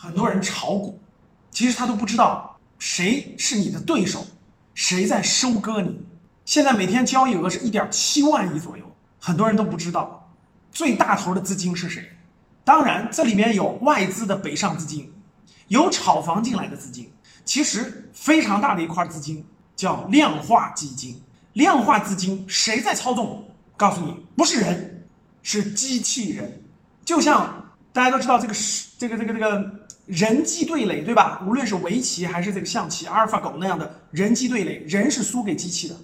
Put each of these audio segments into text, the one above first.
很多人炒股，其实他都不知道谁是你的对手，谁在收割你。现在每天交易额是一点七万亿左右，很多人都不知道最大头的资金是谁。当然，这里面有外资的北上资金，有炒房进来的资金。其实非常大的一块资金叫量化基金。量化资金谁在操纵？告诉你，不是人，是机器人。就像大家都知道这个是这个这个这个人机对垒，对吧？无论是围棋还是这个象棋、阿尔法狗那样的人机对垒，人是输给机器的。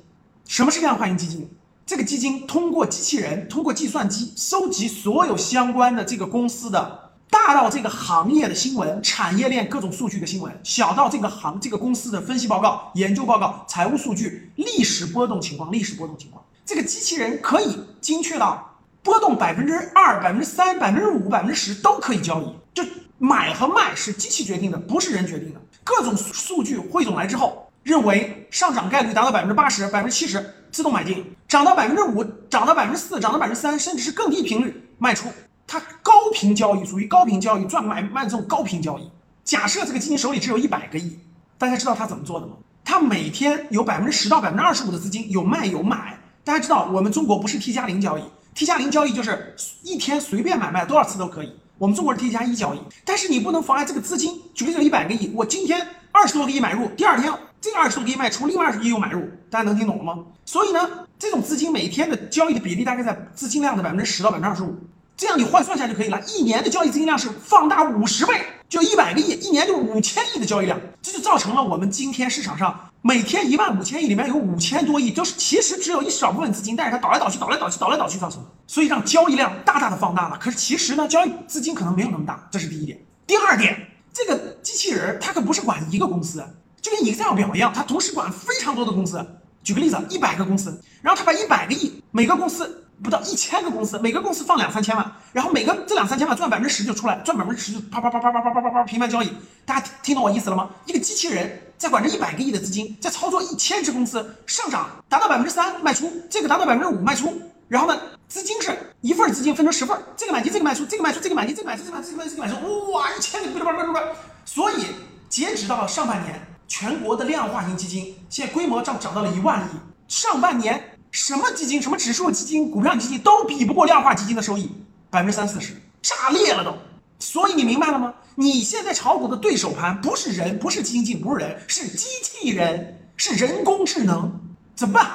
什么是量化型基金？这个基金通过机器人，通过计算机收集所有相关的这个公司的，大到这个行业的新闻、产业链各种数据的新闻，小到这个行这个公司的分析报告、研究报告、财务数据、历史波动情况、历史波动情况。这个机器人可以精确到波动百分之二、百分之三、百分之五、百分之十都可以交易，就买和卖是机器决定的，不是人决定的。各种数据汇总来之后。认为上涨概率达到百分之八十、百分之七十，自动买进；涨到百分之五、涨到百分之四、涨到百分之三，甚至是更低频率卖出。它高频交易属于高频交易，赚买卖这种高频交易。假设这个基金手里只有一百个亿，大家知道它怎么做的吗？它每天有百分之十到百分之二十五的资金有卖有买。大家知道我们中国不是 T 加零交易，T 加零交易就是一天随便买卖多少次都可以。我们中国是 T 加一交易，但是你不能妨碍这个资金。举例子，一百个亿，我今天二十多个亿买入，第二天。这个二十多个亿卖出，另外二十亿又买入，大家能听懂了吗？所以呢，这种资金每天的交易的比例大概在资金量的百分之十到百分之二十五，这样你换算下就可以了。一年的交易资金量是放大五十倍，就一百个亿，一年就五千亿的交易量，这就造成了我们今天市场上每天一万五千亿里面有五千多亿，就是其实只有一少部分资金，但是它倒来倒去，倒来倒去，倒来倒去造成的，所以让交易量大大的放大了。可是其实呢，交易资金可能没有那么大，这是第一点。第二点，这个机器人它可不是管一个公司。就跟 Excel 表一样，它同时管非常多的公司。举个例子，一百个公司，然后它把一百个亿，每个公司不到一千个公司，每个公司放两三千万，然后每个这两三千万赚百分之十就出来，赚百分之十就啪啪啪啪啪啪啪啪啪频繁交易。大家听懂我意思了吗？一个机器人在管着一百个亿的资金，在操作一千只公司，上涨达到百分之三卖出，这个达到百分之五卖出，然后呢，资金是一份资金分成十份，这个买进，这个卖出，这个卖出，这个买进，这个买出，这个买出，这个卖出，这个买出，哇，一千个，叭叭叭叭叭。所以截止到了上半年。全国的量化型基金现在规模涨涨到了一万亿。上半年什么基金、什么指数基金、股票基金都比不过量化基金的收益，百分之三四十，炸裂了都。所以你明白了吗？你现在炒股的对手盘不是人，不是基金经理，不是人，是机器人，是人工智能。怎么办？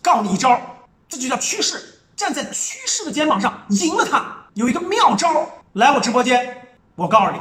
告你一招，这就叫趋势。站在趋势的肩膀上赢了它，有一个妙招。来我直播间，我告诉你。